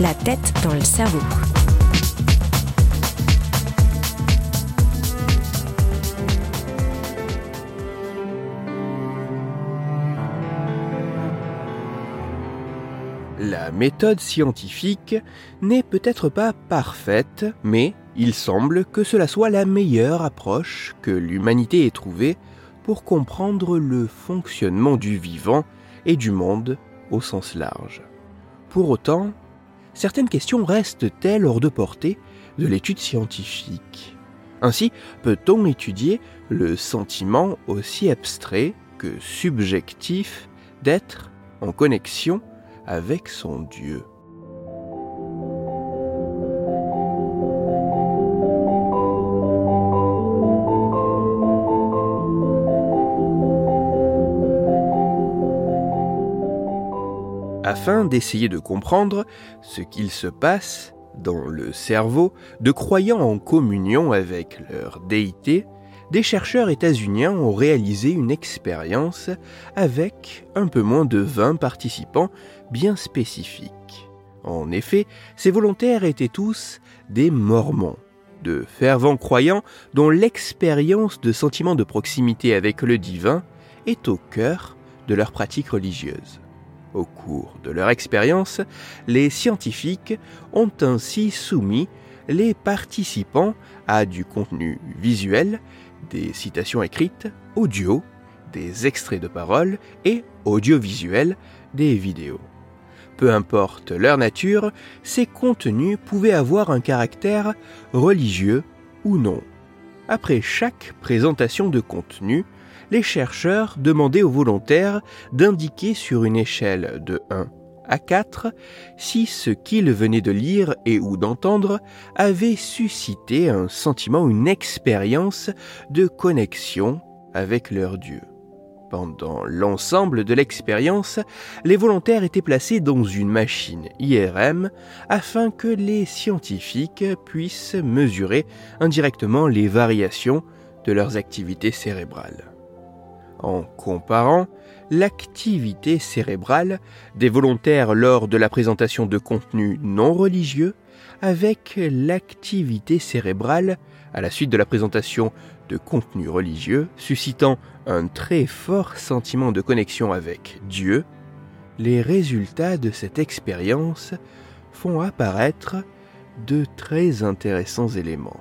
La tête dans le cerveau. La méthode scientifique n'est peut-être pas parfaite, mais il semble que cela soit la meilleure approche que l'humanité ait trouvée pour comprendre le fonctionnement du vivant et du monde au sens large. Pour autant, certaines questions restent-elles hors de portée de l'étude scientifique? Ainsi, peut-on étudier le sentiment aussi abstrait que subjectif d'être en connexion avec son Dieu? Afin d'essayer de comprendre ce qu'il se passe dans le cerveau de croyants en communion avec leur déité, des chercheurs états-uniens ont réalisé une expérience avec un peu moins de 20 participants bien spécifiques. En effet, ces volontaires étaient tous des mormons, de fervents croyants dont l'expérience de sentiment de proximité avec le divin est au cœur de leur pratique religieuse. Au cours de leur expérience, les scientifiques ont ainsi soumis les participants à du contenu visuel, des citations écrites, audio, des extraits de paroles et audiovisuels, des vidéos. Peu importe leur nature, ces contenus pouvaient avoir un caractère religieux ou non. Après chaque présentation de contenu, les chercheurs demandaient aux volontaires d'indiquer sur une échelle de 1 à 4 si ce qu'ils venaient de lire et ou d'entendre avait suscité un sentiment, une expérience de connexion avec leur Dieu. Pendant l'ensemble de l'expérience, les volontaires étaient placés dans une machine IRM afin que les scientifiques puissent mesurer indirectement les variations de leurs activités cérébrales en comparant l'activité cérébrale des volontaires lors de la présentation de contenus non religieux avec l'activité cérébrale à la suite de la présentation de contenus religieux suscitant un très fort sentiment de connexion avec Dieu, les résultats de cette expérience font apparaître de très intéressants éléments.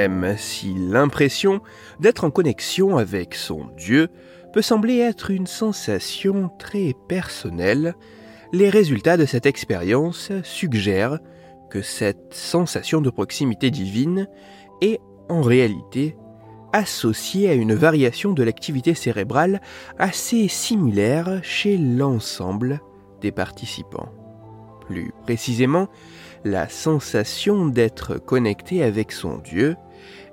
Même si l'impression d'être en connexion avec son Dieu peut sembler être une sensation très personnelle, les résultats de cette expérience suggèrent que cette sensation de proximité divine est en réalité associée à une variation de l'activité cérébrale assez similaire chez l'ensemble des participants. Plus précisément, la sensation d'être connecté avec son Dieu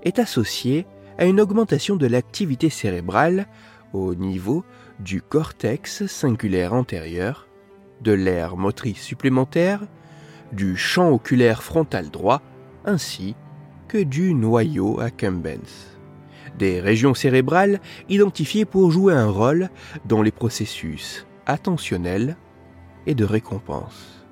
est associée à une augmentation de l'activité cérébrale au niveau du cortex singulaire antérieur, de l'aire motrice supplémentaire, du champ oculaire frontal droit, ainsi que du noyau accumbens. Des régions cérébrales identifiées pour jouer un rôle dans les processus attentionnels et de récompense.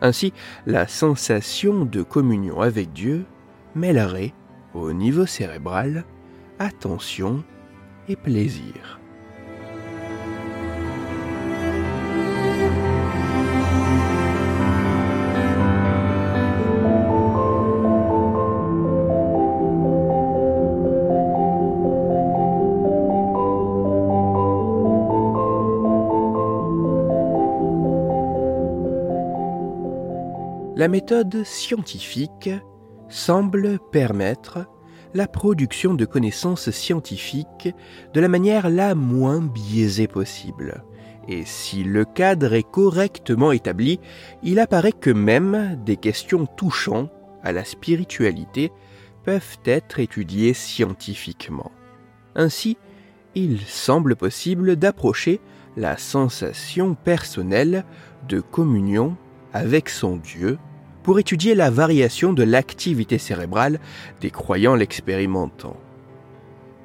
Ainsi, la sensation de communion avec Dieu mêlerait au niveau cérébral attention et plaisir. La méthode scientifique semble permettre la production de connaissances scientifiques de la manière la moins biaisée possible. Et si le cadre est correctement établi, il apparaît que même des questions touchant à la spiritualité peuvent être étudiées scientifiquement. Ainsi, il semble possible d'approcher la sensation personnelle de communion avec son Dieu pour étudier la variation de l'activité cérébrale des croyants l'expérimentant.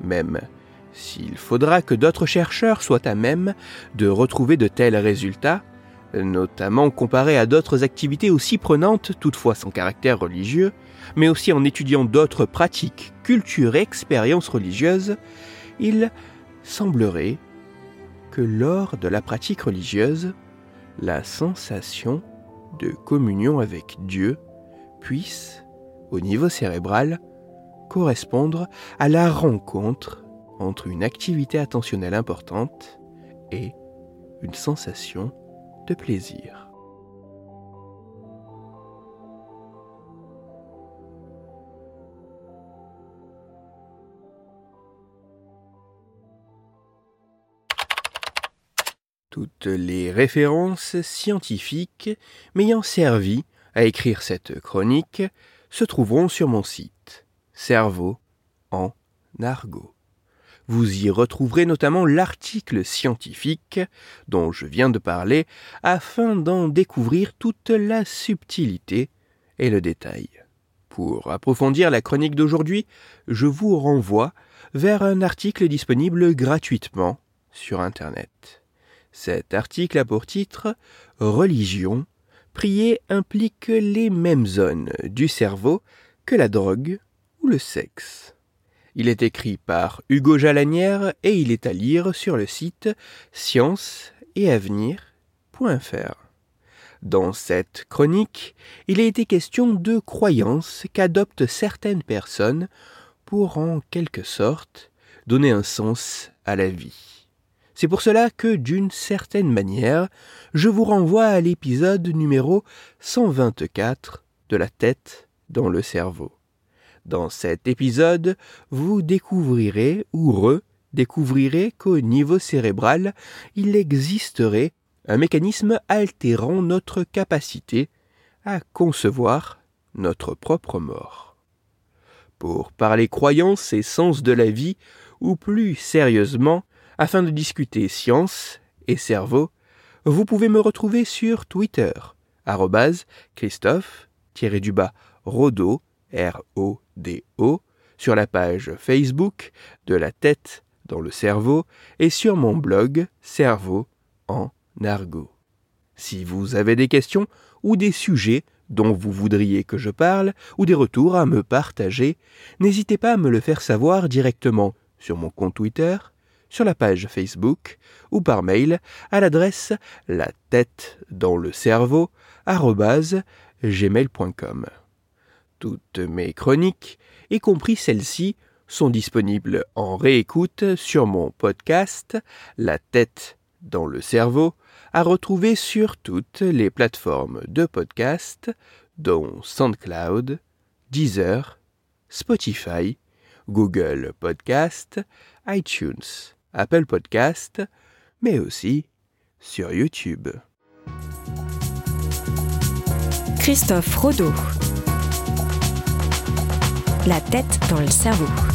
Même s'il faudra que d'autres chercheurs soient à même de retrouver de tels résultats, notamment comparés à d'autres activités aussi prenantes, toutefois sans caractère religieux, mais aussi en étudiant d'autres pratiques, cultures et expériences religieuses, il semblerait que lors de la pratique religieuse, la sensation de communion avec Dieu puisse, au niveau cérébral, correspondre à la rencontre entre une activité attentionnelle importante et une sensation de plaisir. Toutes les références scientifiques m'ayant servi à écrire cette chronique se trouveront sur mon site Cerveau en argot. Vous y retrouverez notamment l'article scientifique dont je viens de parler afin d'en découvrir toute la subtilité et le détail. Pour approfondir la chronique d'aujourd'hui, je vous renvoie vers un article disponible gratuitement sur Internet. Cet article a pour titre Religion. Prier implique les mêmes zones du cerveau que la drogue ou le sexe. Il est écrit par Hugo Jalanière et il est à lire sur le site science et avenir.fr. Dans cette chronique, il a été question de croyances qu'adoptent certaines personnes pour en quelque sorte donner un sens à la vie. C'est pour cela que, d'une certaine manière, je vous renvoie à l'épisode numéro 124 de la tête dans le cerveau. Dans cet épisode, vous découvrirez ou redécouvrirez qu'au niveau cérébral, il existerait un mécanisme altérant notre capacité à concevoir notre propre mort. Pour parler croyance et sens de la vie, ou plus sérieusement, afin de discuter science et cerveau, vous pouvez me retrouver sur Twitter, Christophe-Rodo, R-O-D-O, sur la page Facebook de la tête dans le cerveau et sur mon blog Cerveau en argot. Si vous avez des questions ou des sujets dont vous voudriez que je parle ou des retours à me partager, n'hésitez pas à me le faire savoir directement sur mon compte Twitter, sur la page Facebook ou par mail à l'adresse la tête dans le cerveau gmail.com. Toutes mes chroniques, y compris celles-ci, sont disponibles en réécoute sur mon podcast La tête dans le cerveau, à retrouver sur toutes les plateformes de podcast, dont SoundCloud, Deezer, Spotify, Google Podcast, iTunes. Apple Podcast, mais aussi sur YouTube. Christophe Rodeau. La tête dans le cerveau.